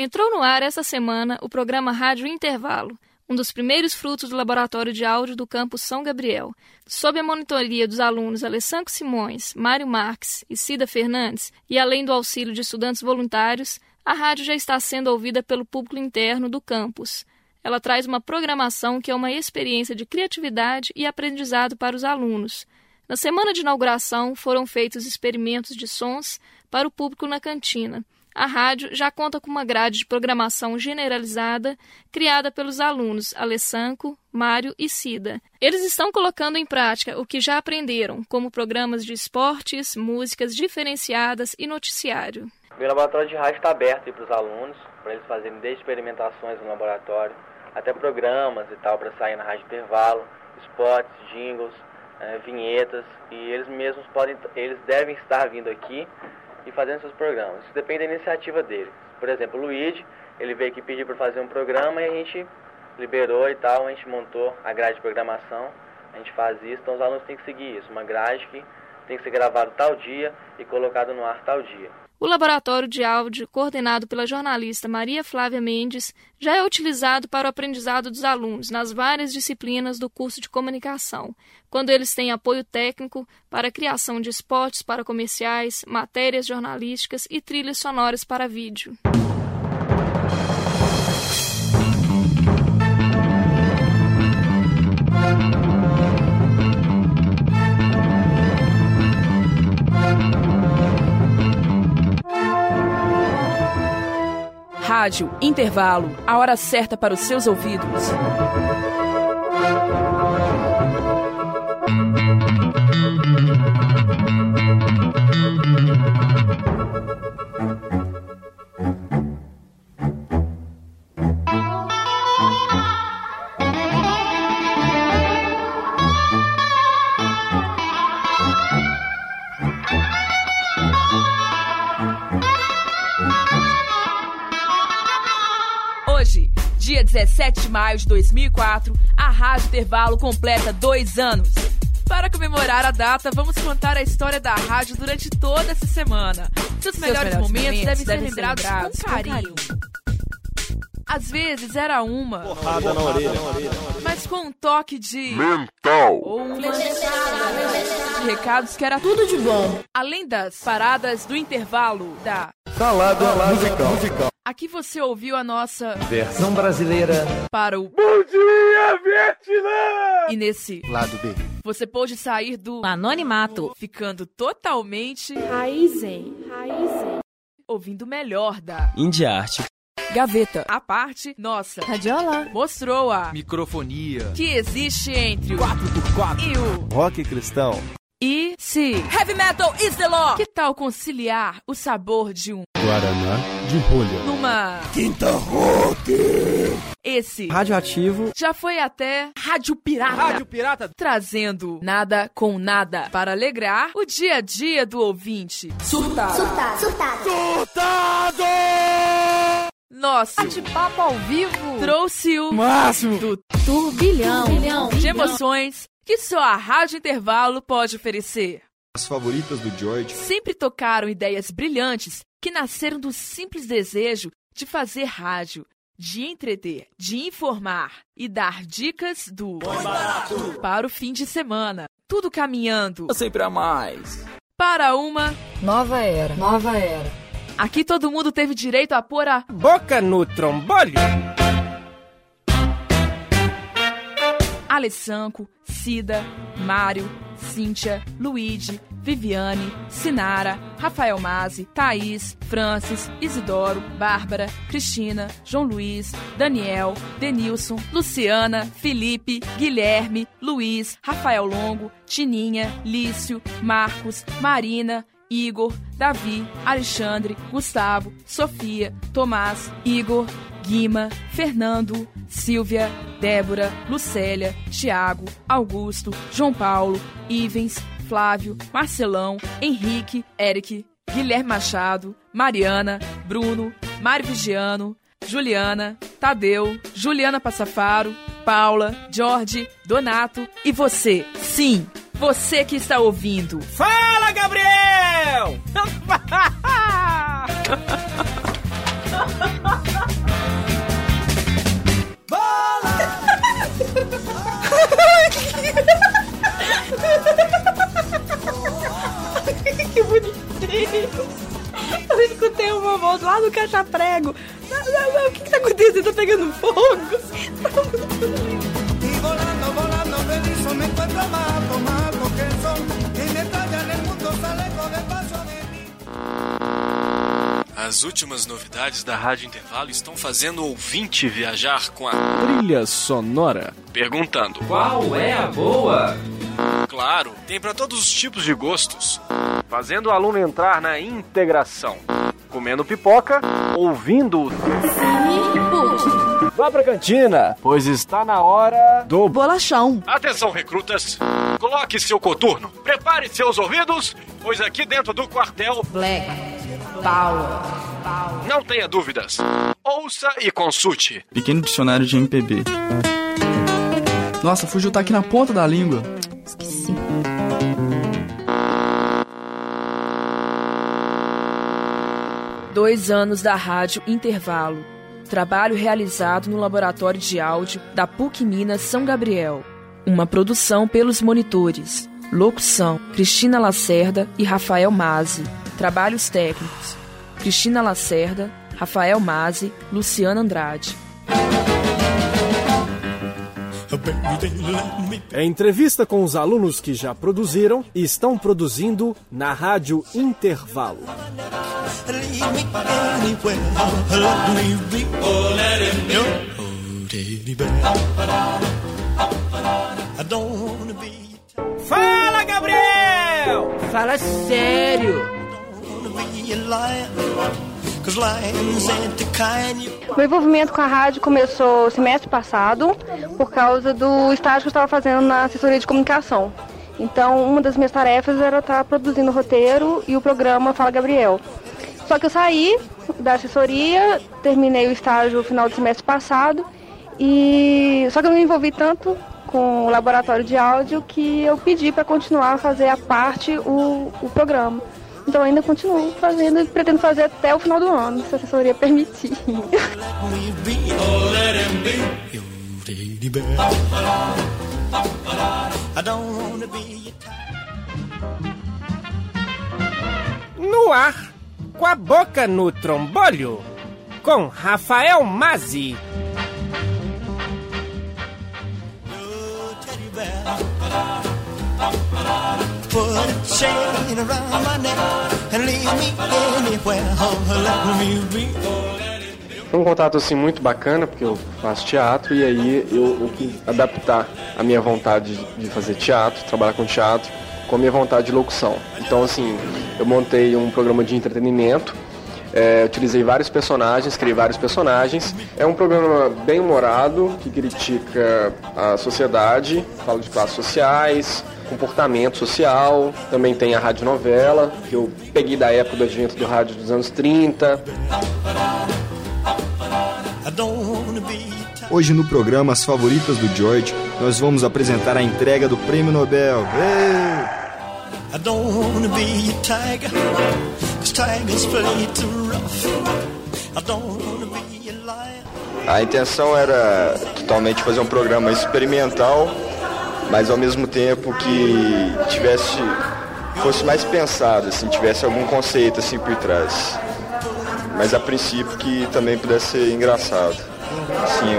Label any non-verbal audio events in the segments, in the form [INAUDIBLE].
Entrou no ar essa semana o programa Rádio Intervalo, um dos primeiros frutos do laboratório de áudio do campus São Gabriel. Sob a monitoria dos alunos Alessandro Simões, Mário Marques e Cida Fernandes, e além do auxílio de estudantes voluntários, a rádio já está sendo ouvida pelo público interno do campus. Ela traz uma programação que é uma experiência de criatividade e aprendizado para os alunos. Na semana de inauguração foram feitos experimentos de sons para o público na cantina a rádio já conta com uma grade de programação generalizada criada pelos alunos Alessanco, Mário e Cida. Eles estão colocando em prática o que já aprenderam, como programas de esportes, músicas diferenciadas e noticiário. O laboratório de rádio está aberto para os alunos, para eles fazerem desde experimentações no laboratório, até programas e tal, para sair na rádio intervalo, spots, jingles, é, vinhetas, e eles mesmos podem, eles devem estar vindo aqui e fazendo seus programas. Isso depende da iniciativa dele. Por exemplo, o Luigi, ele veio aqui pedir para fazer um programa e a gente liberou e tal, a gente montou a grade de programação, a gente faz isso, então os alunos têm que seguir isso, uma grade que tem que ser gravado tal dia e colocado no ar tal dia. O laboratório de áudio, coordenado pela jornalista Maria Flávia Mendes, já é utilizado para o aprendizado dos alunos nas várias disciplinas do curso de comunicação, quando eles têm apoio técnico para a criação de spots para comerciais, matérias jornalísticas e trilhas sonoras para vídeo. Rádio Intervalo, a hora certa para os seus ouvidos. Dia 17 de maio de 2004, a Rádio Intervalo completa dois anos. Para comemorar a data, vamos contar a história da rádio durante toda essa semana. Seus, Seus melhores, melhores, momentos, momentos devem, devem, ser lembrados, lembrados com, carinho. com carinho. Às vezes era uma porrada na orelha, mas com um toque de mental ou uma de recados que era tudo de bom. Além das paradas do intervalo da salada, salada musical. musical. Aqui você ouviu a nossa versão brasileira para o Bom Dia Vietnã! E nesse lado B, você pôde sair do anonimato, ficando totalmente raizem, raizem, ouvindo melhor da Indiarte. Gaveta, a parte nossa. Radiola mostrou a microfonia que existe entre o 4x4 e o rock cristão. E se Heavy Metal is the law, que tal conciliar o sabor de um Guaraná de rolha numa Quinta Rock? Esse radioativo já foi até Rádio Pirata. Rádio Pirata trazendo nada com nada para alegrar o dia a dia do ouvinte. Surtado. Surtado. Surtado. Surtado! Nosso bate-papo ao vivo trouxe o máximo do turbilhão, turbilhão de emoções que só a Rádio Intervalo pode oferecer. As favoritas do George sempre tocaram ideias brilhantes que nasceram do simples desejo de fazer rádio, de entreter, de informar e dar dicas do para o fim de semana. Tudo caminhando sempre a mais para uma nova era. Nova era. Aqui todo mundo teve direito a pôr a boca no trombolho. Alessanco, Cida, Mário, Cíntia, Luigi, Viviane, Sinara, Rafael Mazzi, Thaís, Francis, Isidoro, Bárbara, Cristina, João Luiz, Daniel, Denilson, Luciana, Felipe, Guilherme, Luiz, Rafael Longo, Tininha, Lício, Marcos, Marina, Igor, Davi, Alexandre, Gustavo, Sofia, Tomás, Igor, Guima, Fernando, Silvia, Débora, Lucélia, Tiago, Augusto, João Paulo, Ivens, Flávio, Marcelão, Henrique, Eric, Guilherme Machado, Mariana, Bruno, Mário Vigiano, Juliana, Tadeu, Juliana Passafaro, Paula, Jorge, Donato e você. Sim, você que está ouvindo. Fala, Gabriel! [LAUGHS] [LAUGHS] que bonitinho. Eu escutei uma voz lá do caixa-prego. Não, não, não, o que, que tá acontecendo? Tá pegando fogo? E volando, volando, feliz, me encontro más, más, porque el sol As últimas novidades da Rádio Intervalo estão fazendo o ouvinte viajar com a Trilha sonora. perguntando. Qual é a boa? Claro, tem para todos os tipos de gostos. Fazendo o aluno entrar na integração. Comendo pipoca, ouvindo. o- Vá pra cantina, pois está na hora do Bolachão. Atenção, recrutas! Coloque seu coturno, prepare seus ouvidos, pois aqui dentro do quartel Black. Power. não tenha dúvidas. Ouça e consulte. Pequeno dicionário de MPB. Nossa, fugiu tá aqui na ponta da língua. Esqueci. Dois anos da Rádio Intervalo. Trabalho realizado no Laboratório de Áudio da PUC Minas São Gabriel. Uma produção pelos monitores. Locução: Cristina Lacerda e Rafael Mazzi. Trabalhos técnicos: Cristina Lacerda, Rafael Mazzi, Luciana Andrade. É entrevista com os alunos que já produziram e estão produzindo na Rádio Intervalo. Fala, Gabriel! Fala sério. Meu envolvimento com a rádio começou semestre passado, por causa do estágio que eu estava fazendo na assessoria de comunicação. Então, uma das minhas tarefas era estar produzindo o roteiro e o programa Fala Gabriel. Só que eu saí da assessoria, terminei o estágio no final do semestre passado, e só que eu me envolvi tanto com o laboratório de áudio que eu pedi para continuar a fazer a parte, o, o programa. Então ainda continuo fazendo e pretendo fazer até o final do ano, se a assessoria permitir. No ar, com a boca no trombolho, com Rafael Mazzi. Put a chain around my neck and leave me anywhere. Oh, let me be. Foi um contato assim muito bacana, porque eu faço teatro e aí eu, eu quis adaptar a minha vontade de fazer teatro, trabalhar com teatro, com a minha vontade de locução. Então assim, eu montei um programa de entretenimento, é, utilizei vários personagens, criei vários personagens. É um programa bem humorado, que critica a sociedade, fala de classes sociais, comportamento social. Também tem a radionovela, que eu peguei da época do advento do rádio dos anos 30. I don't wanna be Hoje no programa As Favoritas do George, nós vamos apresentar a entrega do Prêmio Nobel. Ê! I don't wanna be a tiger, cause tigers play too rough. I don't wanna be a lion. A intenção era totalmente fazer um programa experimental, mas ao mesmo tempo que tivesse fosse mais pensado, assim, tivesse algum conceito assim por trás. Mas a princípio que também pudesse ser engraçado. Assim,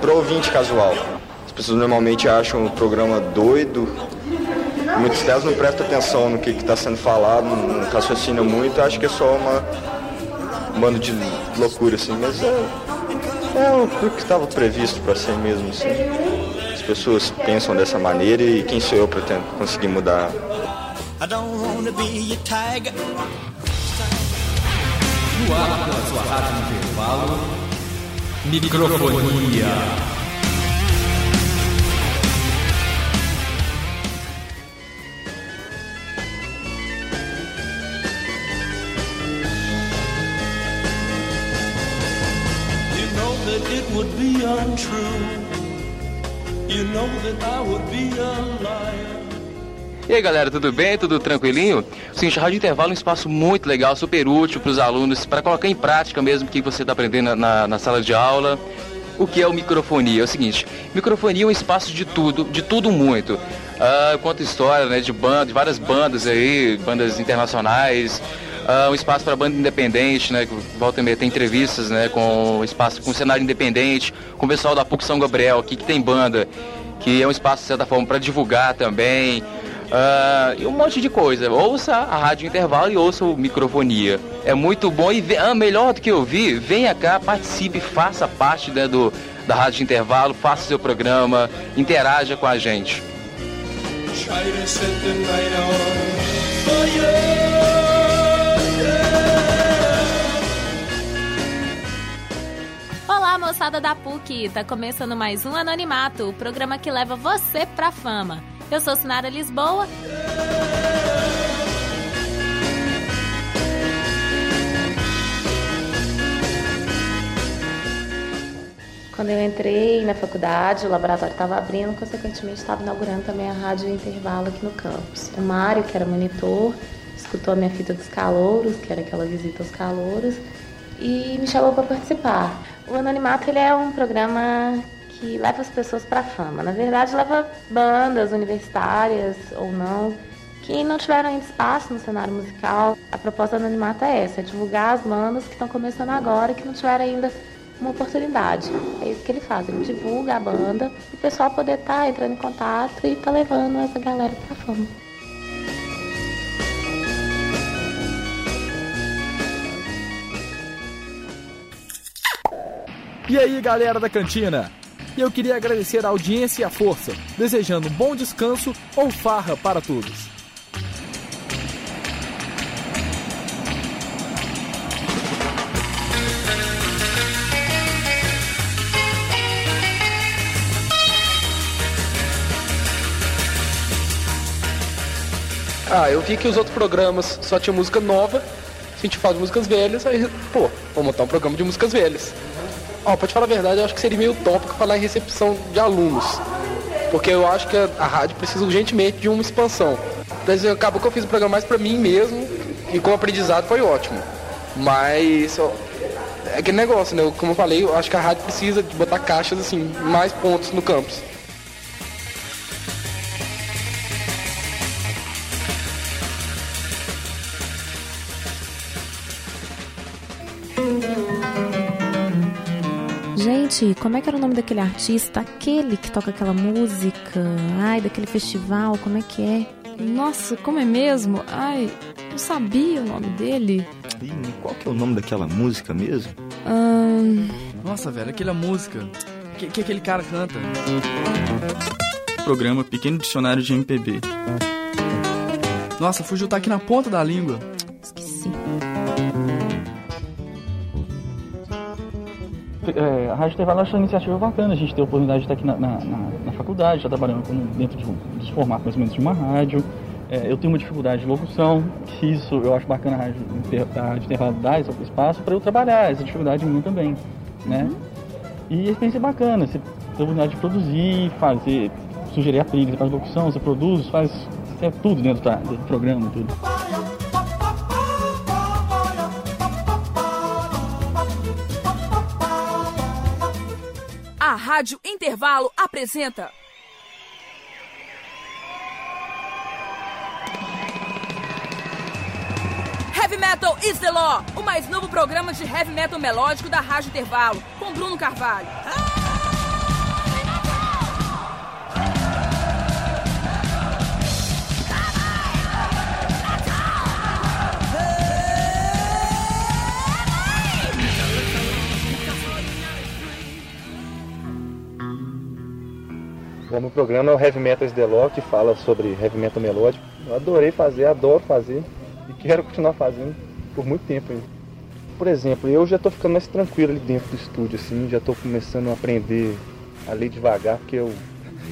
para ouvinte casual. As pessoas normalmente acham o programa doido. Muitos delas não prestam atenção no que está sendo falado, não raciocinam muito, acho que é só uma um bando de loucura, assim, mas é, é o que estava previsto para ser mesmo, assim. As pessoas pensam dessa maneira e quem sou eu para conseguir mudar? I don't wanna be a tiger. No ar pela sua rádio intervalo. Microfonia. You know that it would be untrue. E aí galera, tudo bem? Tudo tranquilinho? A Rádio Intervalo é um espaço muito legal, super útil para os alunos, para colocar em prática mesmo o que você está aprendendo na, na sala de aula. O que é o microfonia? É o seguinte, microfonia é um espaço de tudo, de tudo muito. Ah, conta história né, de banda, de várias bandas aí, bandas internacionais, uh, um espaço para banda independente, né? Volta e meia tem entrevistas, né? Com espaço com cenário independente, com o pessoal da PUC São Gabriel aqui que tem banda, que é um espaço de certa forma para divulgar também. Uh, e um monte de coisa. Ouça a Rádio Intervalo e ouça o Microfonia. É muito bom e ah, melhor do que ouvir, venha cá, participe, faça parte né, do, da Rádio Intervalo, faça seu programa, interaja com a gente. Olá, moçada da PUC! Tá começando mais um Anonimato, o programa que leva você pra fama. Eu sou Sinara Lisboa. Quando eu entrei na faculdade, o laboratório estava abrindo, consequentemente estava inaugurando também a rádio intervalo aqui no campus. O Mário, que era monitor, escutou a minha fita dos calouros, que era aquela visita aos calouros, e me chamou para participar. O Anonimato ele é um programa que leva as pessoas para fama. Na verdade, leva bandas universitárias ou não que não tiveram ainda espaço no cenário musical. A proposta do Anonimato é essa, é divulgar as bandas que estão começando agora que não tiveram ainda uma oportunidade. É isso que ele faz, ele divulga a banda e o pessoal poder estar tá entrando em contato e tá levando essa galera para fama. E aí, galera da cantina? Eu queria agradecer a audiência e a força, desejando um bom descanso ou farra para todos. Ah, eu vi que os outros programas só tinham música nova, a gente de músicas velhas, aí, pô, vou montar um programa de músicas velhas. Ó, oh, pra te falar a verdade, eu acho que seria meio utópico falar em recepção de alunos. Porque eu acho que a, a rádio precisa urgentemente de uma expansão. Mas acabou que eu fiz o programa mais pra mim mesmo, e com aprendizado foi ótimo. Mas é aquele negócio, né? Como eu falei, eu acho que a rádio precisa de botar caixas assim, mais pontos no campus. Gente, como é que era o nome daquele artista? Aquele que toca aquela música? Ai, daquele festival, como é que é? Nossa, como é mesmo? Ai, eu sabia o nome dele. Ih, qual que é o nome daquela música mesmo? Hum... Nossa, velho, aquela música. Que, que aquele cara canta. Programa Pequeno Dicionário de MPB. Nossa, fugiu, tá aqui na ponta da língua. É, a Rádio Intervalo acho uma iniciativa bacana, a gente tem a oportunidade de estar aqui na, na, na, na faculdade, já trabalhando dentro de, dos formatos mais ou menos de uma rádio. É, eu tenho uma dificuldade de locução, que isso eu acho bacana a Rádio, a rádio Intervalo dar esse espaço para eu trabalhar, essa dificuldade minha também, né? Uhum. E a experiência é bacana, você tem a oportunidade de produzir, fazer, sugerir a trilha, você faz locução, você produz, faz é tudo dentro do programa, tudo. Rádio Intervalo apresenta. Heavy Metal is the Law, o mais novo programa de heavy metal melódico da Rádio Intervalo, com Bruno Carvalho. Ah! O programa é o Heavy Metal Law, que fala sobre heavy metal melódico. Eu adorei fazer, adoro fazer e quero continuar fazendo por muito tempo ainda. Por exemplo, eu já estou ficando mais tranquilo ali dentro do estúdio, assim, já estou começando a aprender a ler devagar, porque eu,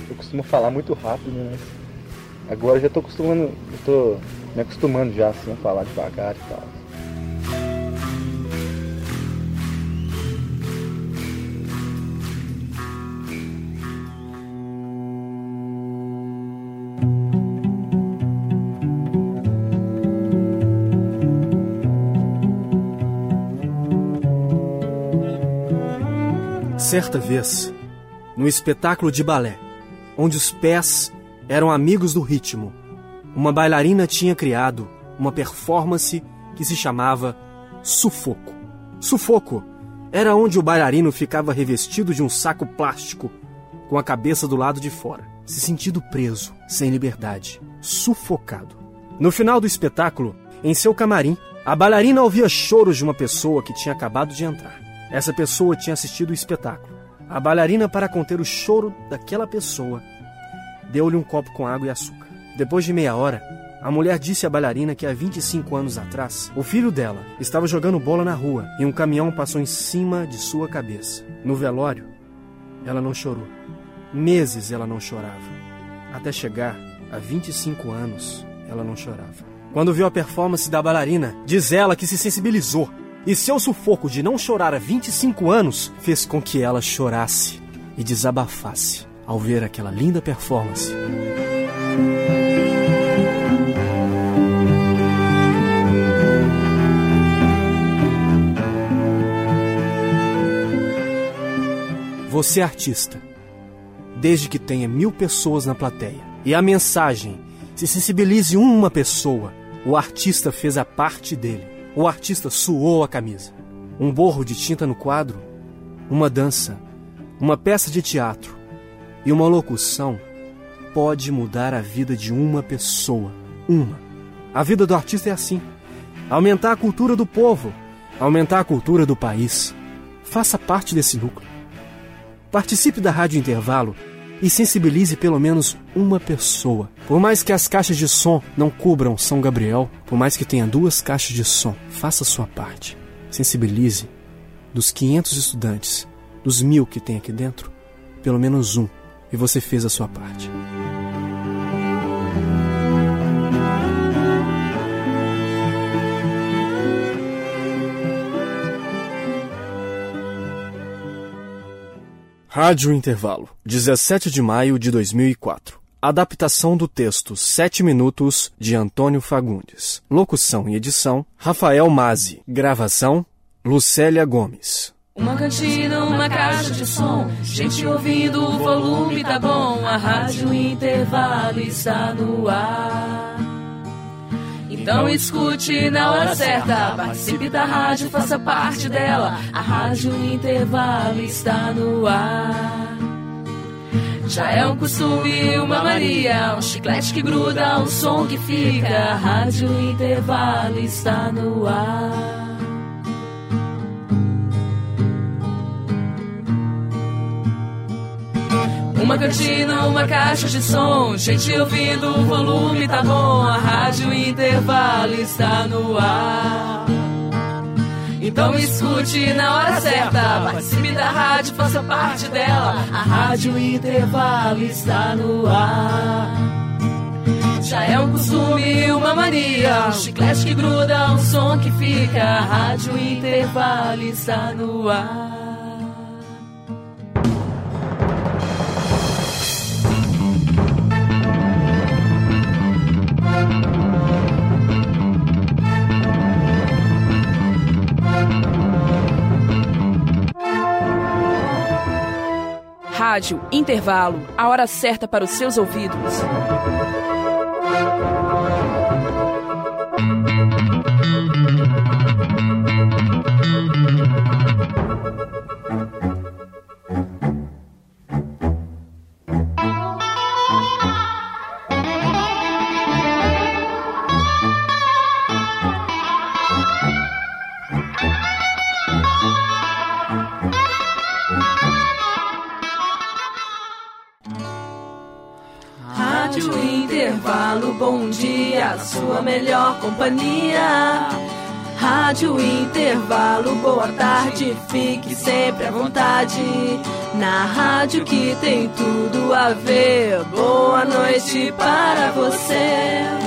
eu costumo falar muito rápido, né? Agora já estou acostumando, estou me acostumando já assim, a falar devagar e tal. Certa vez, no espetáculo de balé, onde os pés eram amigos do ritmo, uma bailarina tinha criado uma performance que se chamava sufoco. Sufoco era onde o bailarino ficava revestido de um saco plástico com a cabeça do lado de fora, se sentindo preso, sem liberdade, sufocado. No final do espetáculo, em seu camarim, a bailarina ouvia choros de uma pessoa que tinha acabado de entrar. Essa pessoa tinha assistido o espetáculo. A bailarina, para conter o choro daquela pessoa, deu-lhe um copo com água e açúcar. Depois de meia hora, a mulher disse à bailarina que há 25 anos atrás, o filho dela estava jogando bola na rua e um caminhão passou em cima de sua cabeça. No velório, ela não chorou. Meses ela não chorava. Até chegar a 25 anos, ela não chorava. Quando viu a performance da bailarina, diz ela que se sensibilizou. E seu sufoco de não chorar há 25 anos fez com que ela chorasse e desabafasse ao ver aquela linda performance. Você é artista, desde que tenha mil pessoas na plateia e a mensagem se sensibilize uma pessoa, o artista fez a parte dele. O artista suou a camisa. Um borro de tinta no quadro, uma dança, uma peça de teatro e uma locução pode mudar a vida de uma pessoa. Uma. A vida do artista é assim: aumentar a cultura do povo, aumentar a cultura do país. Faça parte desse núcleo. Participe da Rádio Intervalo e sensibilize pelo menos uma pessoa. Por mais que as caixas de som não cubram São Gabriel, por mais que tenha duas caixas de som, faça sua parte. Sensibilize dos 500 estudantes, dos mil que tem aqui dentro, pelo menos um, e você fez a sua parte. Rádio Intervalo, 17 de maio de 2004. Adaptação do texto 7 minutos de Antônio Fagundes. Locução e edição Rafael Mazzi. Gravação Lucélia Gomes. Uma cantina, uma caixa de som, gente ouvindo, o volume tá bom, a rádio intervalo está no ar. Então escute na hora certa, participe da rádio, faça parte dela. A rádio intervalo está no ar. Já é um costume, uma mania, um chiclete que gruda, um som que fica. A rádio intervalo está no ar. Uma cantina, uma caixa de som, gente ouvindo, o volume tá bom, a rádio intervalo está no ar. Então escute na hora certa, participe da rádio, faça parte dela. A rádio intervalo está no ar. Já é um costume, uma mania, um chiclete que gruda, um som que fica. A rádio intervalo está no ar. Rádio Intervalo, a hora certa para os seus ouvidos. Companhia. Rádio Intervalo, boa tarde, fique sempre à vontade. Na rádio que tem tudo a ver, boa noite para você.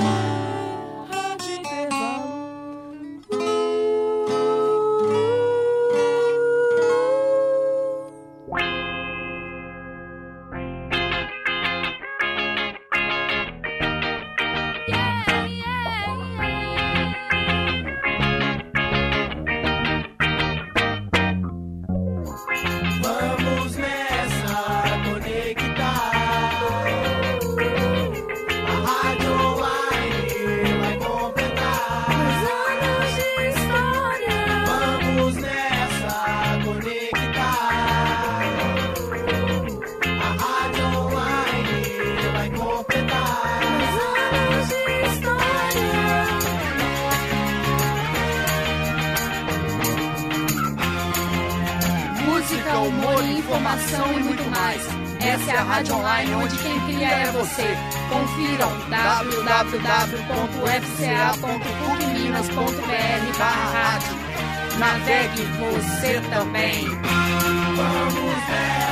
Informação e muito mais. Essa é a Rádio Online onde quem cria é você. Confiram www.fca.pucminas.br barra rádio. Navegue você também. Vamos nessa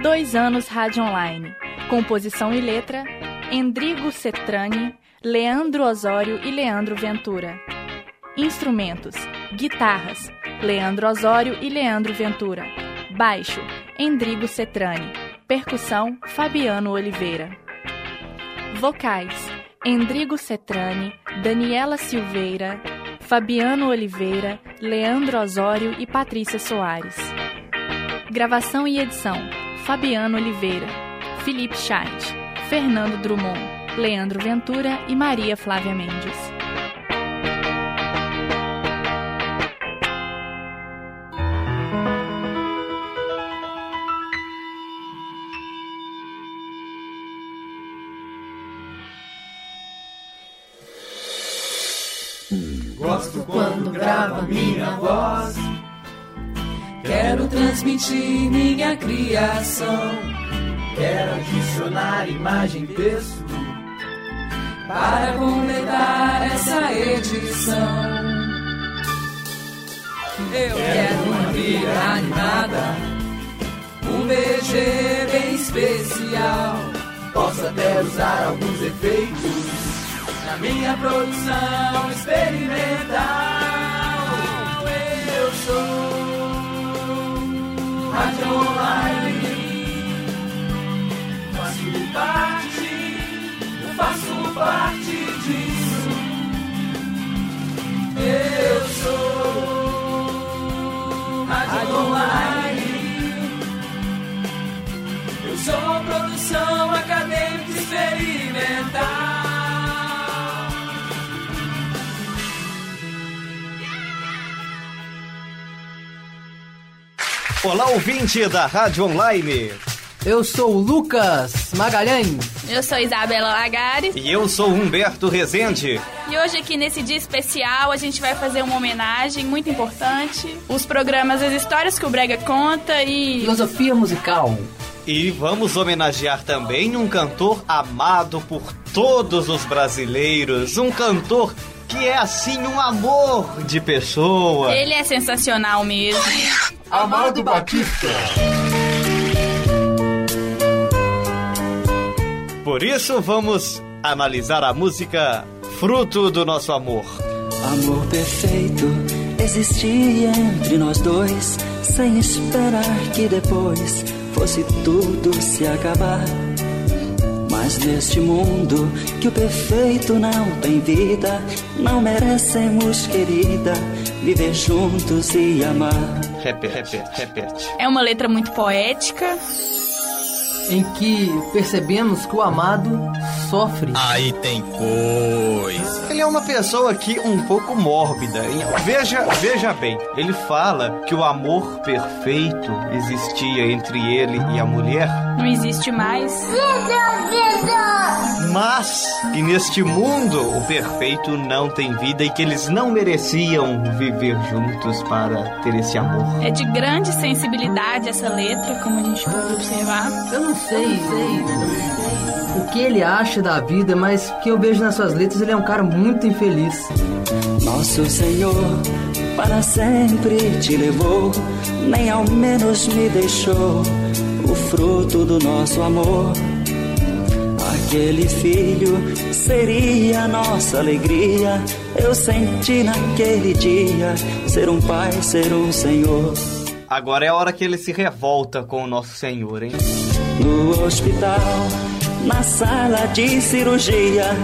Dois Anos Rádio Online. Composição e letra: Endrigo Cetrani, Leandro Osório e Leandro Ventura. Instrumentos: guitarras: Leandro Osório e Leandro Ventura. Baixo: Endrigo Cetrani. Percussão: Fabiano Oliveira. Vocais: Endrigo Cetrani, Daniela Silveira, Fabiano Oliveira, Leandro Osório e Patrícia Soares. Gravação e edição: Fabiano Oliveira, Felipe Scheidt, Fernando Drummond, Leandro Ventura e Maria Flávia Mendes. Gosto quando grava minha voz. Quero transmitir minha criação. Quero adicionar imagem e texto para completar essa edição. Eu quero uma trilha animada, um BG bem especial. Posso até usar alguns efeitos na minha produção experimental. Eu sou rádio online, faço parte, eu faço parte disso. Eu sou rádio online. Eu sou produção acadêmica experimental. Olá, ouvinte da Rádio Online. Eu sou o Lucas Magalhães. Eu sou Isabela Lagares. E eu sou Humberto Rezende. E hoje aqui nesse dia especial a gente vai fazer uma homenagem muito importante. Os programas As Histórias que o Brega Conta e... Filosofia musical. E vamos homenagear também um cantor amado por todos os brasileiros. Um cantor que é assim um amor de pessoa. Ele é sensacional mesmo. Amado Batista. Por isso vamos analisar a música Fruto do Nosso Amor. Amor perfeito existia entre nós dois, sem esperar que depois fosse tudo se acabar. Mas neste mundo que o perfeito não tem vida, não merecemos, querida, viver juntos e amar. Repete, repete, repete. É uma letra muito poética. Em que percebemos que o amado sofre. Aí tem coisa. Ele é uma pessoa aqui um pouco mórbida. hein? Veja, veja bem, ele fala que o amor perfeito existia entre ele e a mulher, Não existe mais. Mas que neste mundo o perfeito não tem vida e que eles não mereciam viver juntos para ter esse amor. É de grande sensibilidade essa letra, como a gente pode observar. Eu não sei, o que ele acha da vida, mas o que eu vejo nas suas letras, ele é um cara muito infeliz. Nosso Senhor para sempre te levou, nem ao menos me deixou o fruto do nosso amor. Aquele filho seria a nossa alegria. Eu senti naquele dia ser um pai, ser um Senhor. Agora é a hora que ele se revolta com o nosso Senhor, hein? No hospital, na sala de cirurgia,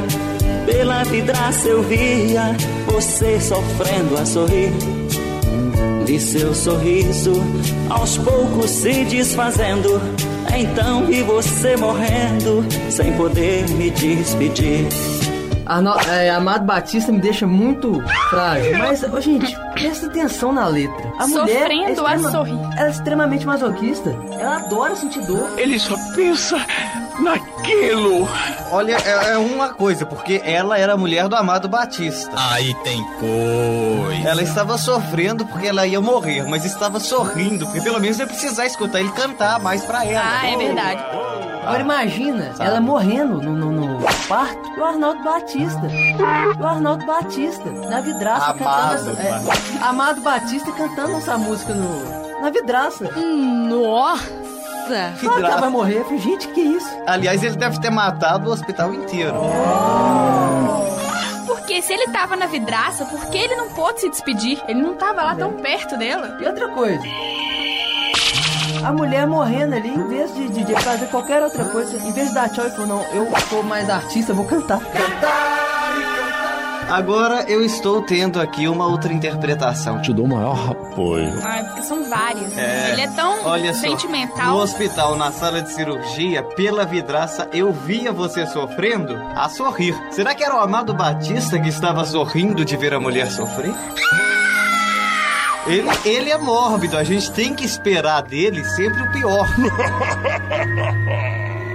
pela vidraça eu via você sofrendo a sorrir. Vi seu sorriso aos poucos se desfazendo. Então vi você morrendo sem poder me despedir. Arno, é, Amado Batista me deixa muito frágil. Mas, ô, gente, presta atenção na letra. A mulher é Sofrendo a extrema- sorrir. Ela é extremamente masoquista. Ela adora sentir dor. Ele só pensa naquilo. Olha, é, é uma coisa, porque ela era a mulher do amado Batista. Aí tem coisa. Ela estava sofrendo porque ela ia morrer, mas estava sorrindo, porque pelo menos ia precisar escutar ele cantar mais pra ela. Ah, é verdade. Agora imagina, ela morrendo no, no, no parto e o Arnaldo Batista. O Arnaldo Batista, na vidraça, Amado cantando essa, é, Batista. Amado Batista cantando essa música no, na vidraça. Nossa! Claro que ela vai morrer. Eu falei, gente, que isso? Aliás, ele deve ter matado o hospital inteiro. Porque se ele tava na vidraça, por que ele não pôde se despedir? Ele não tava lá tão perto dela. E outra coisa. A mulher morrendo ali, em vez de, de- de fazer qualquer outra coisa, em vez de dar tchau e falar, não, eu sou mais artista, vou cantar. Agora eu estou tendo aqui uma outra interpretação. Te dou o maior apoio. Ah, porque são várias. É, Ele é tão olha só, sentimental. No hospital, na sala de cirurgia, pela vidraça, eu via você sofrendo a sorrir. Será que era o amado Batista que estava sorrindo de ver a mulher sofrer? Ele, ele é mórbido, a gente tem que esperar dele sempre o pior.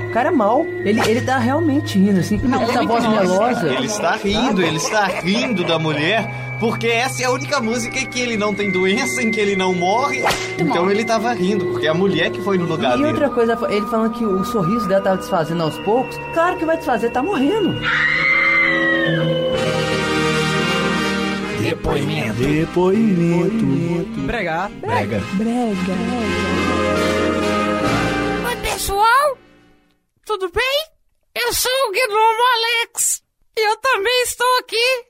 O cara é mal. Ele, ele tá realmente rindo, assim. essa voz melosa. Ele está rindo, ele está rindo da mulher, porque essa é a única música em que ele não tem doença, em que ele não morre. Então ele estava rindo, porque é a mulher que foi no lugar E dele. outra coisa, ele falando que o sorriso dela tava desfazendo aos poucos. Claro que vai desfazer, tá morrendo. Depoimento. Depoimento. Brega. Brega. Brega. Oi, pessoal! Tudo bem? Eu sou o Gnomo Alex. E eu também estou aqui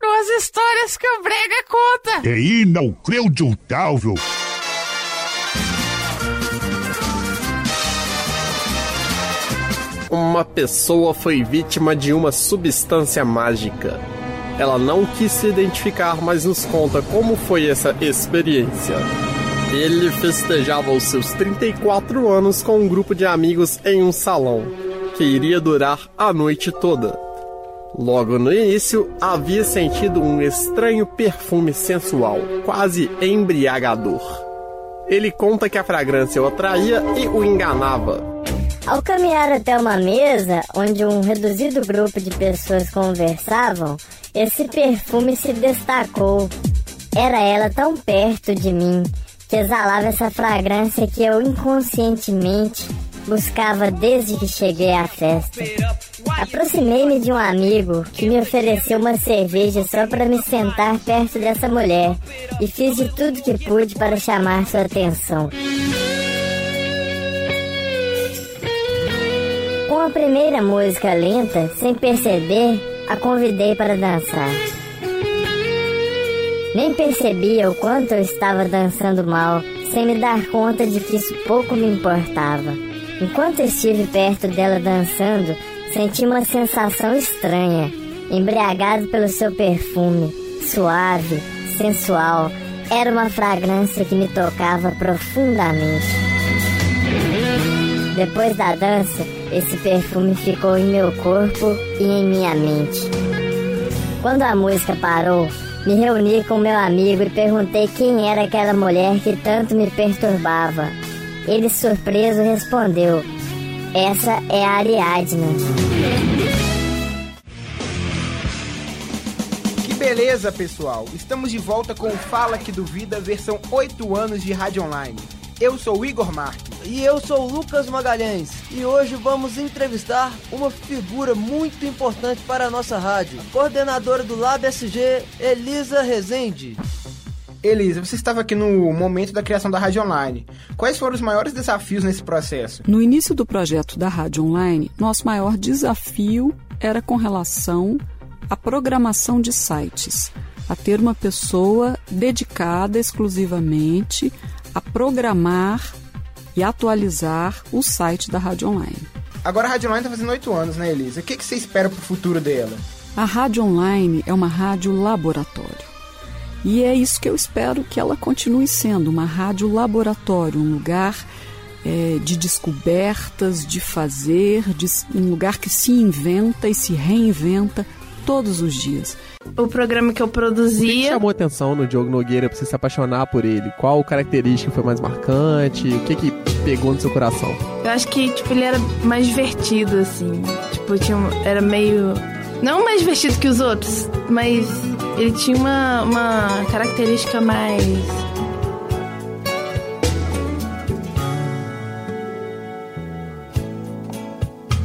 nas histórias que o Brega conta. É inacreditável. Uma pessoa foi vítima de uma substância mágica. Ela não quis se identificar, mas nos conta como foi essa experiência. Ele festejava os seus 34 anos com um grupo de amigos em um salão, que iria durar a noite toda. Logo no início, havia sentido um estranho perfume sensual, quase embriagador. Ele conta que a fragrância o atraía e o enganava. Ao caminhar até uma mesa onde um reduzido grupo de pessoas conversavam, esse perfume se destacou. Era ela tão perto de mim que exalava essa fragrância que eu inconscientemente buscava desde que cheguei à festa. Aproximei-me de um amigo que me ofereceu uma cerveja só para me sentar perto dessa mulher e fiz de tudo que pude para chamar sua atenção. Com a primeira música lenta, sem perceber, a convidei para dançar. Nem percebia o quanto eu estava dançando mal, sem me dar conta de que isso pouco me importava. Enquanto estive perto dela dançando, senti uma sensação estranha, embriagado pelo seu perfume, suave, sensual. Era uma fragrância que me tocava profundamente. Depois da dança, esse perfume ficou em meu corpo e em minha mente. Quando a música parou, me reuni com meu amigo e perguntei quem era aquela mulher que tanto me perturbava. Ele, surpreso, respondeu: Essa é a Ariadna. Que beleza, pessoal! Estamos de volta com o Fala que Duvida, versão 8 anos de rádio online. Eu sou Igor Marques. E eu sou o Lucas Magalhães e hoje vamos entrevistar uma figura muito importante para a nossa rádio, coordenadora do Lab SG, Elisa Rezende. Elisa, você estava aqui no momento da criação da rádio online. Quais foram os maiores desafios nesse processo? No início do projeto da Rádio Online, nosso maior desafio era com relação à programação de sites, a ter uma pessoa dedicada exclusivamente a programar e atualizar o site da Rádio Online. Agora a Rádio Online está fazendo oito anos, né, Elisa? O que, que você espera para o futuro dela? A Rádio Online é uma rádio laboratório. E é isso que eu espero que ela continue sendo, uma rádio laboratório, um lugar é, de descobertas, de fazer, de, um lugar que se inventa e se reinventa todos os dias. O programa que eu produzia. O que chamou atenção no Diogo Nogueira pra você se apaixonar por ele? Qual característica foi mais marcante? O que que pegou no seu coração? Eu acho que, tipo, ele era mais divertido, assim. Tipo, tinha, era meio. Não mais divertido que os outros, mas ele tinha uma, uma característica mais.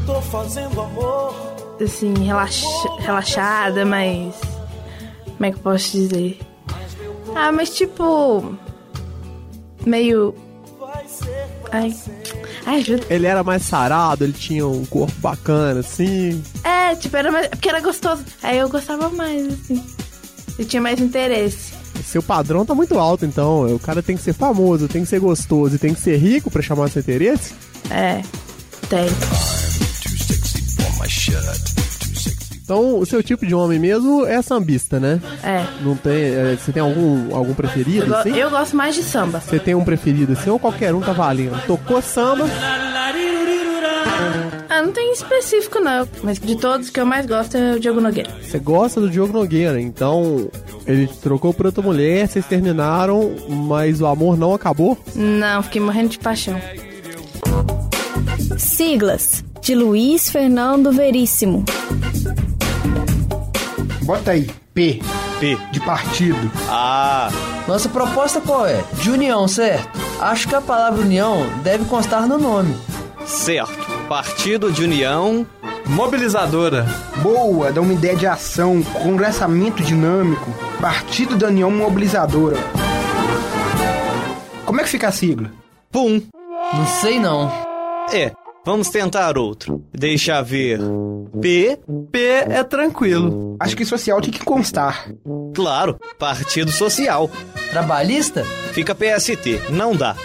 Tô fazendo amor assim, relaxa, relaxada, mas. Como é que eu posso dizer? Ah, mas tipo. Meio. Ai. Ai, ajuda. Ele era mais sarado, ele tinha um corpo bacana, assim. É, tipo, era mais. Porque era gostoso. Aí eu gostava mais, assim. Eu tinha mais interesse. Seu padrão tá muito alto, então. O cara tem que ser famoso, tem que ser gostoso e tem que ser rico para chamar seu interesse? É, tem. Então, o seu tipo de homem mesmo é sambista, né? É. Não tem, é, você tem algum, algum preferido, eu, assim? Eu gosto mais de samba. Você tem um preferido, assim, ou qualquer um tá valendo? Tocou samba... Ah, não tem específico não, mas de todos que eu mais gosto é o Diogo Nogueira. Você gosta do Diogo Nogueira, então ele trocou por outra mulher, vocês terminaram, mas o amor não acabou? Não, fiquei morrendo de paixão. Siglas de Luiz Fernando Veríssimo. Bota aí, P. P. De partido. Ah. Nossa proposta qual é? De união, certo? Acho que a palavra união deve constar no nome. Certo. Partido de União. Mobilizadora. Boa, dá uma ideia de ação, congressamento dinâmico. Partido da União Mobilizadora. Como é que fica a sigla? Pum. Não sei não. É, Vamos tentar outro. Deixa ver. P. P é tranquilo. Acho que social tem que constar. Claro, Partido Social. Trabalhista? Fica PST, não dá.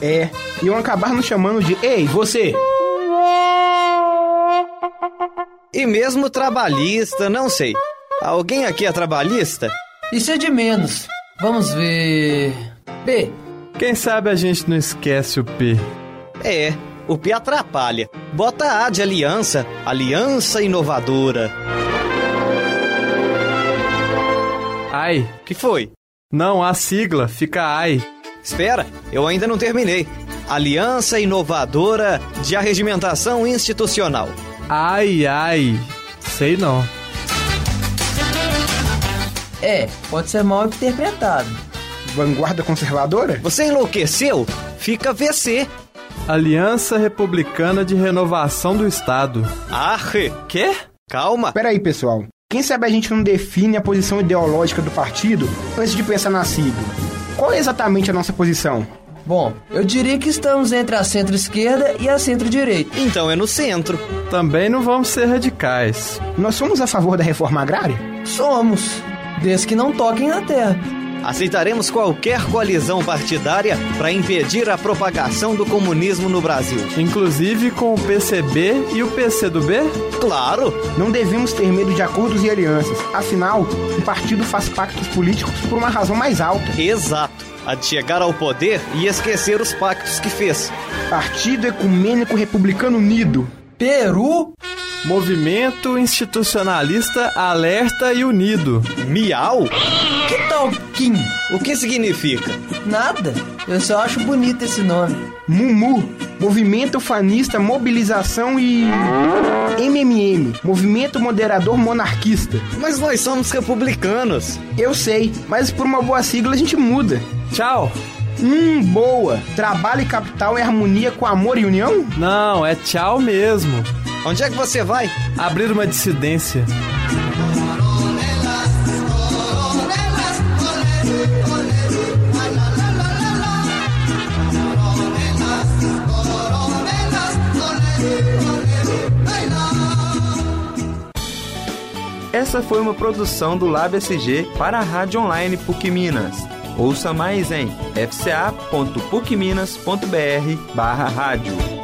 É, iam acabar nos chamando de Ei, você! E mesmo trabalhista, não sei. Alguém aqui é trabalhista? Isso é de menos. Vamos ver. P. Quem sabe a gente não esquece o P. É, o P atrapalha. Bota A de aliança, aliança inovadora. Ai. Que foi? Não, a sigla fica AI. Espera, eu ainda não terminei. Aliança Inovadora de Arregimentação Institucional. Ai, ai. Sei não. É, pode ser mal interpretado. Vanguarda conservadora? Você enlouqueceu? Fica VC. Aliança Republicana de Renovação do Estado. Arre! Quê? Calma. Peraí, pessoal. Quem sabe a gente não define a posição ideológica do partido antes de pensar na sigla? Qual é exatamente a nossa posição? Bom, eu diria que estamos entre a centro-esquerda e a centro-direita. Então é no centro. Também não vamos ser radicais. Nós somos a favor da reforma agrária? Somos, desde que não toquem na terra. Aceitaremos qualquer coalizão partidária para impedir a propagação do comunismo no Brasil. Inclusive com o PCB e o PCdoB? Claro! Não devemos ter medo de acordos e alianças. Afinal, o partido faz pactos políticos por uma razão mais alta. Exato. A de chegar ao poder e esquecer os pactos que fez. Partido Ecumênico Republicano Unido. Peru? Movimento Institucionalista Alerta e Unido. Miau? Que tal Kim? O que significa? Nada. Eu só acho bonito esse nome. Mumu. Movimento Fanista Mobilização e. MMM. Movimento Moderador Monarquista. Mas nós somos republicanos. Eu sei, mas por uma boa sigla a gente muda. Tchau. Hum, boa. Trabalho e capital é harmonia com amor e união? Não, é tchau mesmo. Onde é que você vai? Abrir uma dissidência. Essa foi uma produção do Lab SG para a Rádio Online PUC Minas. Ouça mais em fca.pucminas.br barra rádio.